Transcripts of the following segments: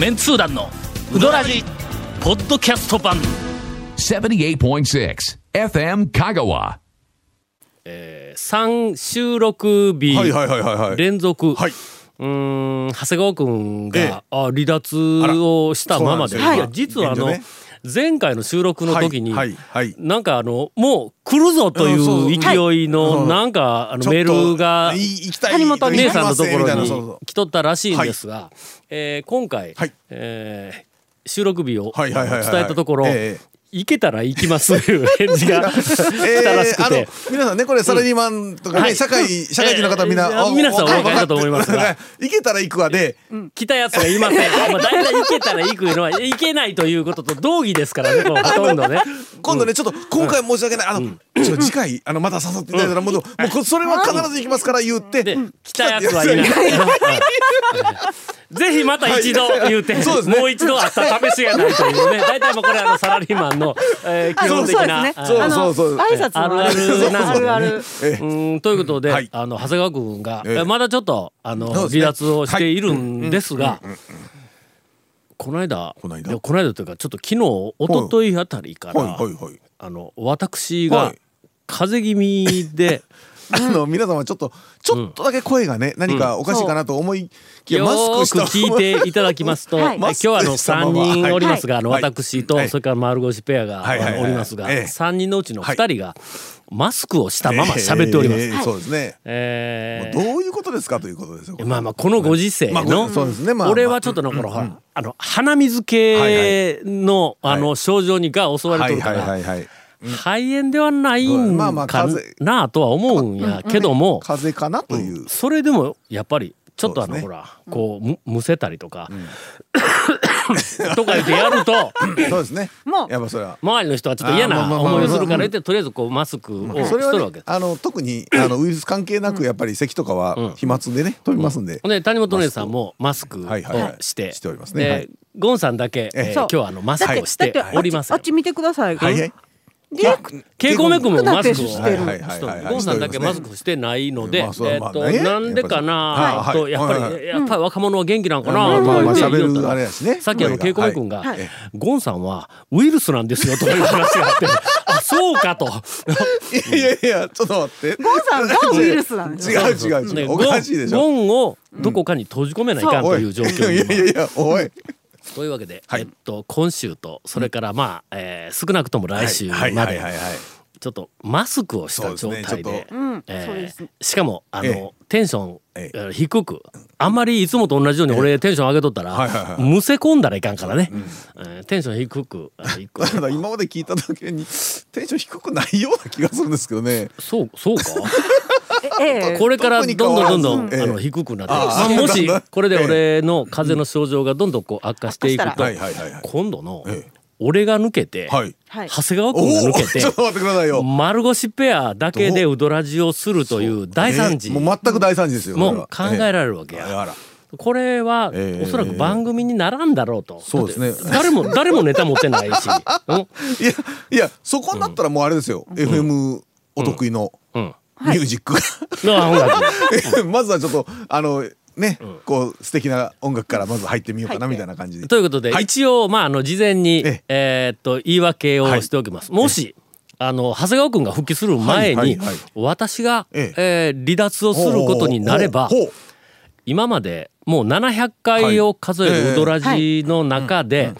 メンツー団のウドラジポッドキャスト版78.6 FM Kagawa. 3収録日はいはいはいはいはい。連続、はい。うーん長谷川君ええが、あ離脱をしたままであらそうなんですよいや実はあの、現状ね前回の収録の時に、はいはい。はいなんかあのもう来るぞという勢いの、はい。なんかあのメールがい行きたい谷本に姉さんのところに来とったらしいんですが、えー今回、はい。えー収録日を伝えたところ、ええ行けたら行きますという返事が 来たらしくて。あの皆さんねこれサラリーマンとかね、はい。社会社会人の方みんな、ええあ皆さんお分かりわだと思いますが。行けたら行くわで、来たやつがいません。まあ、大体行けたら行くのは、行けないということと同義ですからね、ほとんどね。今度ねちょっと今回申し訳ない。あの、ちょっと次回あのまた誘っていただいたらもう,、もうそれは必ず行きますから言って、で、来たやつはいない。ぜひまた一度言うて、そうですね。もう一度あった試しがないというね。大体もうこれあのサラリーマンの、えー基本的な。ね。そうあのそう。そう挨拶のあるあるなんでね。あるうん。ということで、はい。あの長谷川君が、ええ。まだちょっとあの、ね。離脱をしているんですが、この間この間？いやこの間というかちょっと昨日一昨日あたりから、はいはいはい。あの私がはい。風邪気味で、あの皆様ちょっとちょっとだけ声がね、何かおかしいかなと思いきや、よく聞いていただきますと、はい。え今日はあのマスクしたま3ま人おりますが、あのはい。私と、はい。それから丸腰ペアが、おりますが、ええ。3人のうちの2人がマスクをしたまま喋っております。ええ。そうですね、えー。どういうことですかということですよまあまあこのご時世まの、あそうですね。まあ俺はちょっとだから、ほらあの鼻水系の、はいあの症状にが襲われてるから、肺炎ではないんまあまあか風邪なとは思うんやけども、風邪かなという、それでもやっぱりちょっとあの、ほらこうむむせたりとか、とか言ってやると。そうですね。もう。やっぱそれは。周りの人はちょっと嫌な思いをするから言ってとりあえずこうマスクをしそれは、とるわけ。ね、あの特にあのウイルス関係なくやっぱり咳とかは飛沫でね飛びますんで、ほんで谷本姉さんもマスク。をはいはいはい。して。しておりますね。ではい。ゴンさんだけ、えー今日はあのマスクをしておりません。あっち見てください。はいはいディレク稽古目君もマスクをしてるゴンさんだけマスクしてないので、えっと、なんでかなはい。と、やっぱり、やっぱり若者は元気なんかなまあとか言ってさっきあの稽声が古目君が、はい。ゴンさんはウイルスなんですよという話があって、あ、そうかと。いやいやちょっと待って。ゴンさんがウイルスなんです違よ。う違う違ねうおかしいでしょ。ゴンをどこかに閉じ込めないかんとおいいう状況いやいやおいというわけで、はい。えっと、今週とそれからまあ、えー少なくとも来週まはいはいではいはい。ちょっとマスクをした状態でえーそうです。しかもあの、ええ。テンション、ええ。ー低くあんまりいつもと同じように俺テンション上げとったら、はいはいはいむせ込んだらいかんからね、えーテンション低くあ低く ただ今まで聞いただけにテンション低くないような気がするんですけどね。そうそうか？ええ。えこれからどんどんどんどん、あの低くなって、あまあ、ーもし これで俺の風邪の症状がどんどんこう悪化していくと、悪化はいはいはいはい。今度のええ。俺が抜けて、はい。はい。長谷川お君が抜おけて ちょっと待ってくださいよ。丸腰ペアだけでウドラジをするという大惨事。えーもう全く大惨事ですよもう考えられれるわけや。あらこれはええ。おそらく番組にならんだろうと。そうですね。誰も誰もネタ持ってないし。う んいやいやそこになったらもうあれですよ。FM お得意の。うん。ミュージックが。まずはちょっとあのねこう素敵な音楽からまず入ってみようかなみたいな感じで。ということで、はい。一応まああの事前にええ。ーっと言い訳をしておきます。もしあの長谷川君が復帰する前に、はいはいはい。私が、ええ。ー離脱をすることになれば今までもう700回を数えるウドラジの中で、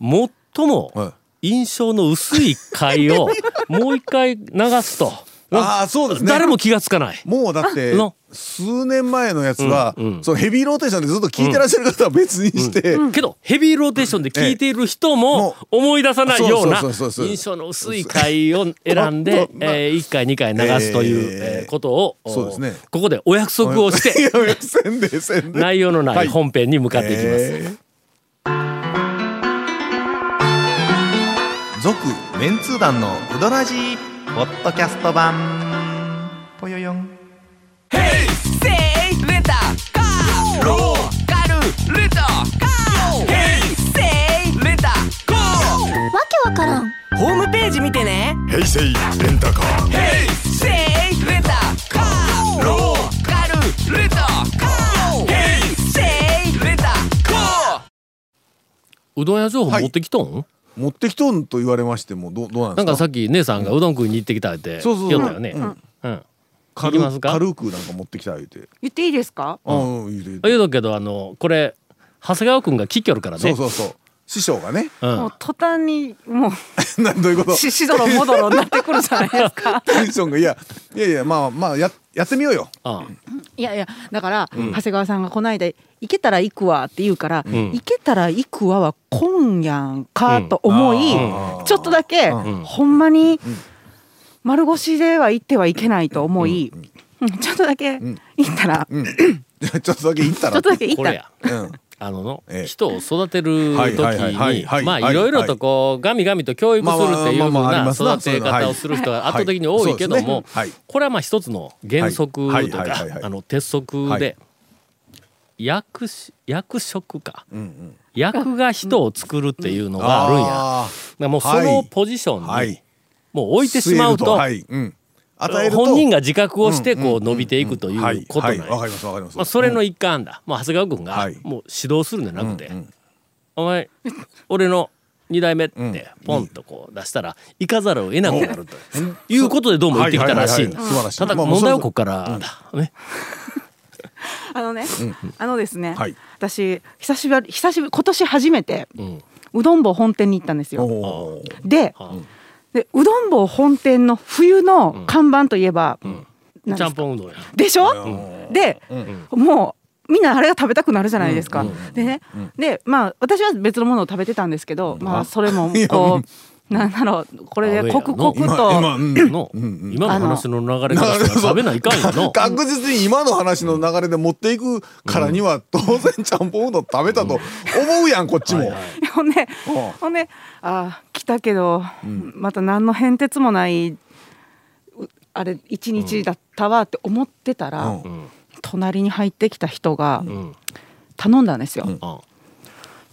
最もは印象の薄い回をもう一回流すと。ああそうですね。誰も気がつかない。もうだっての。数年前のやつは、うんうん。そのヘビーローテーションでずっと聞いてらっしゃる方は別にして、けどヘビーローテーションで聞いている人もも思い出さないような印象の薄い回を選んで、えー、1回2回流すという、えー。えーことをおそうですね。ここでお約束をし いて内容のなはいい本編に向かっていきます。え「続・メンツー団のウドラジー」ポッドキャスト版。ぽよよん。わけわからん。ホームページ見てね。平成レンタカー。せいレンタカー。ローカルレンタカー。ヘイセイレンタカー。うどん屋情報持ってきとん、持ってきとんと言われましてもどうどうなんですか？なんかさっき姉さんがうどん食いに行ってきたってそうそうそう。言ったよね。うん。うん。軽行きますか？軽くなんか持ってきた言うて。言っていいですか？あうん言うて言うて。言うとくけどあのこれ長谷川君が聞きよるからね。そうそうそう師匠がね。うん。もう途端にもう などういうこと？ししどろもどろになってくるじゃないですか。テンションがいやいやいやまあまあややってみようよ。うん。いやいやだから、長谷川さんがこの間「行けたら行くわ」って言うから「ん。行けたら行くわ」は今やんかと思い、うん。ちょっとだけ、ん。ほんまに丸腰では行ってはいけないと思い、うん。ちょっとだけ行ったら、ちょっとだけ行ったら。ちょっとだけ行ったこれらや。うんあの人を育てる時にまあい。ろいろとこうガミガミと教育するっていうふうな育て方をする人が圧倒的に多いけどもこれはまあ一つの原則とかあの鉄則はい。で役し役職か。役が人を作るっていうのがあるんや。もうそのポジションにもう置いてしまうと与えると。本人が自覚をしてこう伸びていくといはい。うことなわかりますわかります。まあ、それの一環だ、まあ、長谷川君がはい。もう指導するんじゃなくて、お前俺の2代目っうん。てポンとこう出したら行かざるを得なくなるという。ことでどうも言ってきたらしいただまあ問題はここからだ、ね、あのね、あのですね、はい。私久しぶり久しぶり今年初めてうどん坊本店に行ったんですよ。ではでうどん坊本店の冬の看板といえば、ちゃんぽんうどんや。でしょ、で、もうみんなあれが食べたくなるじゃないですか。でね、でまあ私は別のものを食べてたんですけど、まあそれもこうなんだろう。これで刻々今今とうん。の、今の話の流れからしたら食べないかんよの。確実に今の話の流れで持っていくからには当然ちゃんぽんうどん食べたと思うやんこっちも。はいはい。ほんでうん。ほんであー来たけど、また何の変哲もないうあれ一日だったわって思ってたら、隣に入ってきた人がうん。頼んだんですよ。あ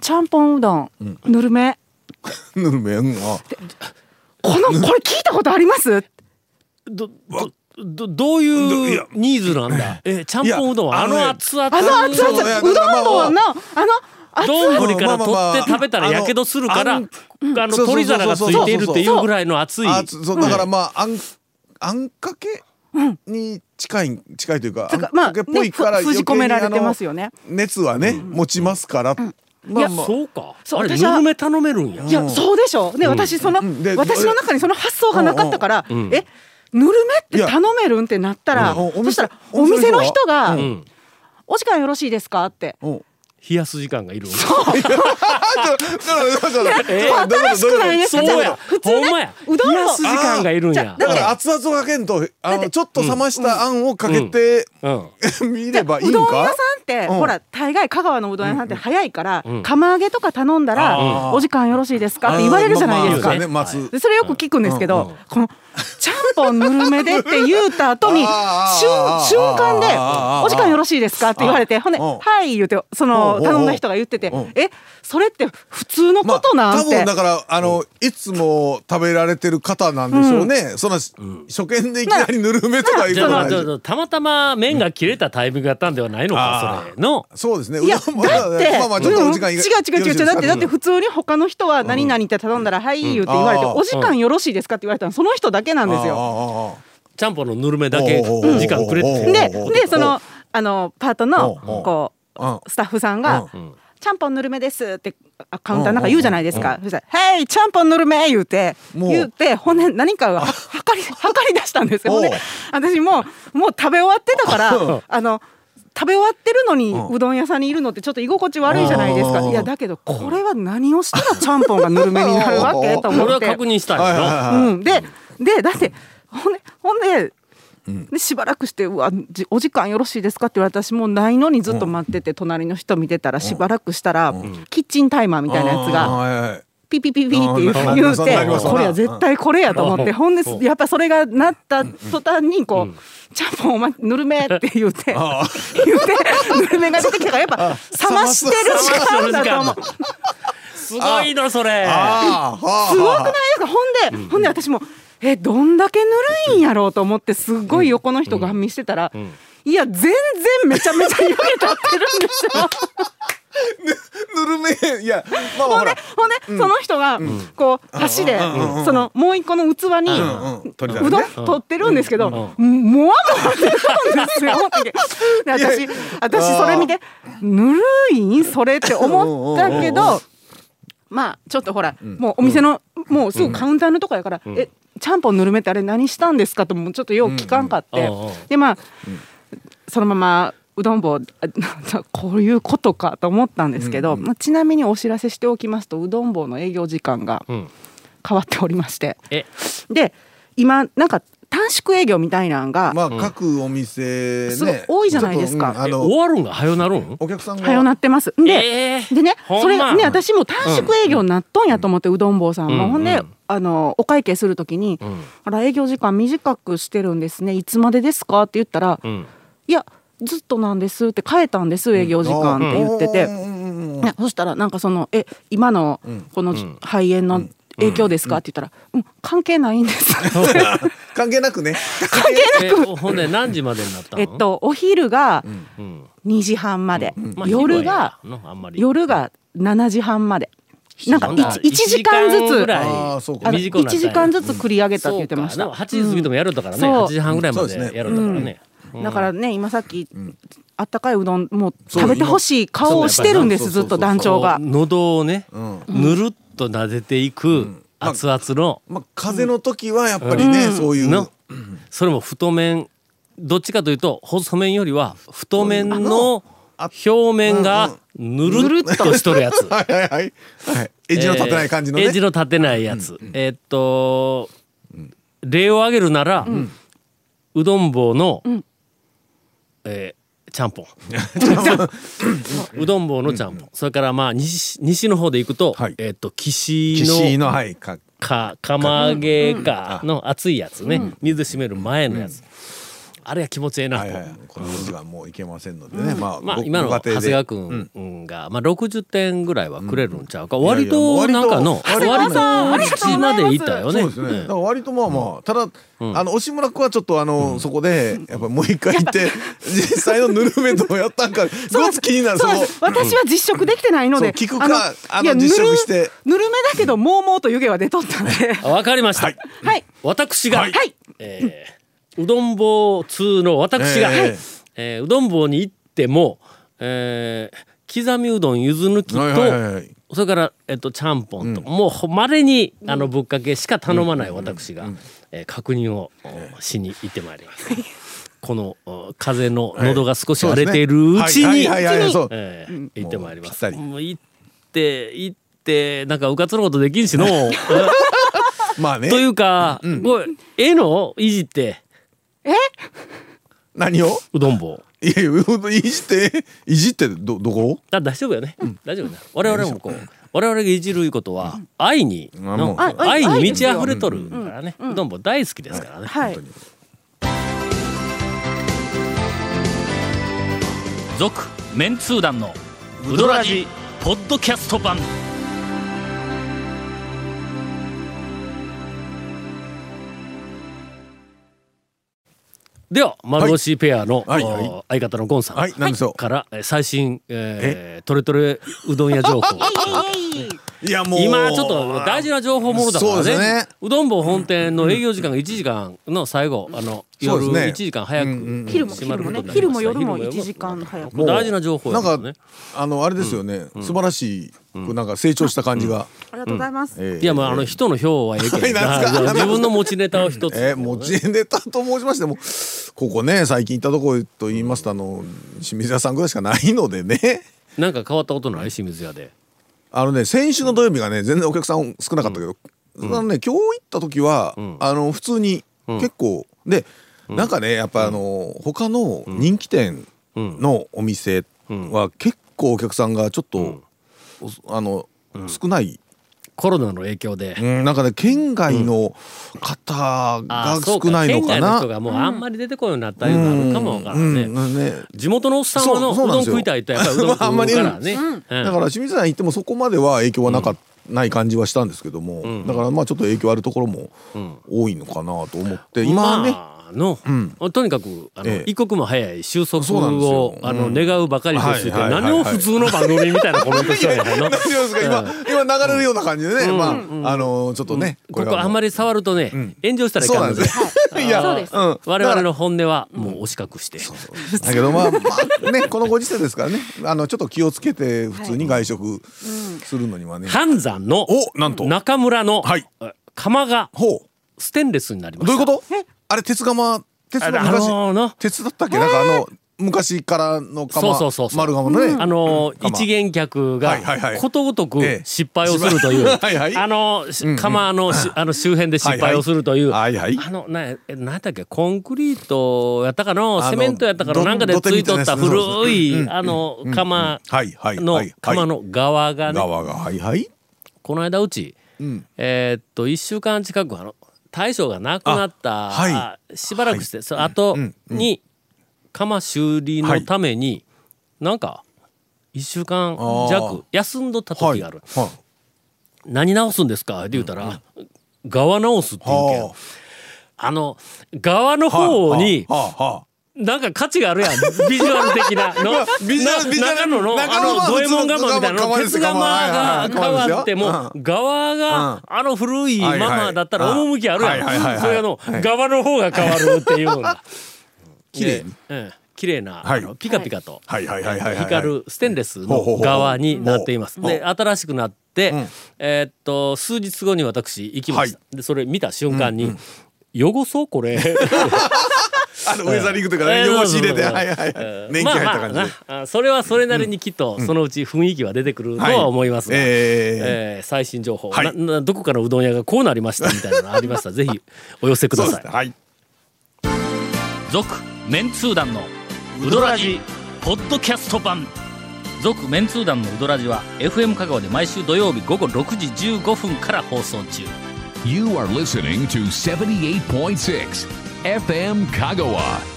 ちゃんぽんうどん、ぬるめぬるめうんあこのこれ聞いたことあります？どどどどういうニーズなんだ？えちゃんぽんうどんは？あの熱々あの熱々うどんだからまあ坊のあの熱々。丼から取って食べたらやけどするからあの鳥皿がついているっていうぐらいの熱い。だからまああんあんかけ？に近い近いというかまああんかけっぽいから封じ込められてますよよね。熱はね持ちますからまあまあそうか。あれそう私はぬるめ頼めるんや。いやそうでしょ。で私そのうん。で私の中にその発想がなかったからうん。えぬるめって頼めるんってなったらそしたらおお店店の人の人がうん「お時間よろしいですか?」って。うん冷やす時間がいるんやえ新しくないですかそうや。普通ねうどんを。冷やす時間がいるんや。だから熱々をかけんとあのちょっと冷ましたあんをかけてうん。見ればいいんうどん屋さんかってうん。ほら大概香川のうどん屋さんって早いからうん。釜揚げとか頼んだあらー「お時間よろしいですか?」って言われるじゃないですか。それよく聞くんですけど、このちゃんぽんぬるめでって言うた後に瞬間であー「お時間よろしいですか?」って言われてほんで「うん。はい」言うてそのうん。頼んだ人が言っててうん「えそれって普通のことなん?」って多分だからあのいつも食べられてる方なんでしょうね、そん。な初見でいきなりぬるめとかいうじゃあことないたまたま麺が切れたタイミングやったんではないのかそれの。そうですね。いやだって、まあまあちょっとお時間うん違う違う違う違う。だってだって普通に他の人は何々って頼んだら「はい」言うて言われて「あーお時間よろしいですか?」って言われたの。その人だけなんですよ。よちゃんぽんのぬるめだけ時間くれって。ででそのあのパートのこうん。うスタッフさんがうん「ちゃんぽんぬるめです」ってあカウンターなんか言うじゃないですか。そしたら「へいちゃんぽんぬるめ」言うてもう言ってほんで何かがは測り 測り出したんですよ。私もうもう食べ終わってたから あの。食べ終わってるのにうどん屋さんにいるのってちょっと居心地悪いじゃないですか。うんいやだけどこれは何をしたらちゃんぽんがぬるめになるわけと思って。これは確認したいうん、ででだってほんでほんで,、でしばらくして「うわじお時間よろしいですか?」って言われた私もうないのにずっと待ってて、隣の人見てたらしばらくしたら、キッチンタイマーみたいなやつが。ピピピピって言ううん言うてこれは絶対これやと思ってうん。ほんでうん。やっぱそれがなった途端にこうんう「ちゃんぽんお前ぬるめ」って言うてあ言うてぬるめが出てきたからやっぱ冷ましてる時間だと思う。すごいのそれ。すごくないですか？ほんで、ほんで私もえどんだけぬるいんやろうと思ってすっごい横の人が見してたら、いや全然めちゃめちゃ湯気立ってるんですよ。ぬるめいやまあほんでほんで、その人がこう箸でそのもう一個の器にうん。うん。うどん取ってるんですけど、もわもわしてるんですよ。で私私それ見てぬるいんそれって思ったけど。まあちょっとほら、もうお店の、もうすぐカウンターのとこやから、えちゃんぽんぬるめってあれ何したんですかともちょっとよう聞かんかって、うん。うん。でまあ、そのままうどん棒あこういうことかと思ったんですけど、まあ、ちなみにお知らせしておきますとうどん棒の営業時間がうん。変わっておりまして、え？で今なんか短縮営業みたいなんが、まあ各お店すごいね多いじゃないですか。うん。あの終わるんが早なるん？お客さんが。はよなってます。で、えーでね、それね、私も短縮営業になっとんやと思って、うどん坊さんも。うん。ほんでうん、あの、お会計するときに、ん。あら、営業時間短くしてるんですね。いつまでですか？って言ったら、うん。いや、ずっとなんですって変えたんです、営業時間って言ってて。ねそしたら、なんかその、え、今の、この肺炎の影響ですか？って言ったら、うん、関係ないんです。関係なくね。えほんで何時までになったの？えっと、お昼がうん。2時半まで、まあ夜が、夜が7時半まで。なんかほんなら 1, 時間ずつ。ぐらい。あーそうか。あの短くな。ったんや1時間ずつ繰り上げたって言ってました。そうか。でも8時過ぎてもやるんだからね、そう。8時半ぐらいまでやるんだからね、だからね今さっき、あったかいうどんもう食べてほしい顔をしてるんですずっと団長が。喉をね、ん。ぬるっと撫でていく熱々の、まあ風邪の時はやっぱりねそういう。のそれも太麺。どっちかというと細麺よりは太麺の表面がぬるっとしとるやつ。はいはいはい。はい。エッジの立てない感じのね。エッジの立てないやつ。えーっと、例を挙げるなら、うどん棒の、えー ちゃんぽん。うどん棒のちゃんぽん。それからまあ西西の方で行くと、はい。えーっと岸岸ののはいかか釜揚げかの熱いやつね、水締める前のやつ、あれは気持ちええなと。はいはいこの時間もういけませんのでね。まあごまあ今の長谷川君が、まあ60点ぐらいはくれるんちゃうか、いや割となんかの割と割と口までいったよね。そうですね。だん。から割とまあまあ、ただ、あの、押村君はちょっとあの、そこで、やっぱもう一回行って、実際のぬるめとやったんか、ごつ気になる、私は実食できてないので、聞くかのいやあの実食して。ぬるぬるめだけどもうもうと湯気は出とったんで。あわかりました。はい。私が、はいはい。えーうどん棒通の私が、ええ。ーうどん棒に行っても、えー刻みうどんゆず抜きと、はいはいはい。はいそれから、えっと、ちゃんぽんと、もうまれにあのぶっかけしか頼まない私が、えー確認をおしに行ってまいります。このお風の喉が少し荒れているうちに、行ってまいります。もう行って行ってなんかうかつのことできんしの。まあね。というか、これええの？いじって 何を？うどん棒。いやいやいじって。いじってどどこ？だ大丈夫よね、大丈夫ね。我々もこう我々がいじるいうことは愛にう。あ愛に満ち溢れとるからね、うどん棒大好きですからね、はい。続メンツー団のウドラジポッドキャスト版では丸腰ペアの、はい。はい。お相方のゴンさん、はい。からえー最新、えー、トレトレうどん屋情報 いやもう今ちょっと大事な情報ものだからね。そうですね。うどん坊本店の営業時間が1時間の最後あの夜そうですね。1時間早く昼も閉まる昼も夜も昼1時間早く。もう大事な情報やなんかからねあのあれですよね。素晴らしいなんか成長した感じが。ありがとうございます、ええ。いやまああの人の票はええけど 自分の持ちネタを一つ、えー、持ちネタと申しましてもここね最近行ったところと言いますとあの清水屋さんぐらいしかないのでね。なんか変わったことない？清水屋であのね先週の土曜日がね全然お客さん少なかったけど、あのね今日行った時は、あの普通に結構、でなんかねやっぱあの他の人気店のお店は結構お客さんがちょっと、おあの、少ない、コロナの影響で、うん、なんかね県外の方あが少ないの県外のかな。人がもうあんまり出てこいようになったいうのあるかもわからんね、うんね。地元のおっさんはのうどん食いたいとやっぱりうどん食うからね、うん。だから清水さん行ってもそこまでは影響はなかっない感じはしたんですけども、だからまあちょっと影響あるところも多いのかなと思って。今はね、まあの、とにかくあの、ええ。一刻も早い収束をあの、うん。願うばかりですって、はいはい何を普通の番組みたいなコメントしてるの？今今流れるような感じでね、まああのちょっとね、ここあんまりり触るとね、炎上したらいそうかんんで。い。やそうです。うん。我々の本音はもう押し隠して、だけどまあまあね このご時世ですからね。あのちょっと気をつけて普通に外食するのにはね。半山のおなんと。中村の、はい。釜がほう。ステンレスになりました。どういうこと？あれ鉄釜鉄あが昔、のーの？鉄だったっけ？なんかあの昔からの釜そうそうそうそう。丸釜のね。あのー釜。一元客がことごとくええ。失敗をするという、はいはい。あのし釜のしあの周辺で失敗をするという、はいはい。あのなえなんだっけ？コンクリートやったかの？セメントやったかの？どなんかでついとった古いうんあの釜のはい釜の側がね。側がはいはい。この間うち、ん。えーっと1週間近くあの大将が亡くなった、あはい。あしばらくして、その後に釜修理のために、なんか1週間弱休んどった時がある、はい。何直すんですか？って言うたら、側直すって言うけん。はあ。の側の方になんか価値があるやん。ビジュアル的な。のビジュアルなビジュアル中野のあの五右衛門釜みたいなの。鉄釜が変はいわってもう側があの古いままだったら趣あるやん。それの側の方が変わるっていうのが。綺麗に。綺麗なピカピカと。光るステンレスの側になっています。で新しくなって、ん。えーっと数日後に私行きました。はでそれ見た瞬間に、汚そうこれ。あのウェザリングとかねえー汚し入れてはいはいはい。えー年季入った感じあまあなあそれはそれなりにきっとそのうち雰囲気は出てくるとは思いますが、はいええー。最新情報、はい。ななどこかのうどん屋がこうなりましたみたいなのありました。ら ぜひお寄せください。はい。続メンツー団のウドラジポッドキャスト版。続メンツー団のウドラジは FM 香川で毎週土曜日午後6時15分から放送中。You are listening to 78.6 FM Kagawa.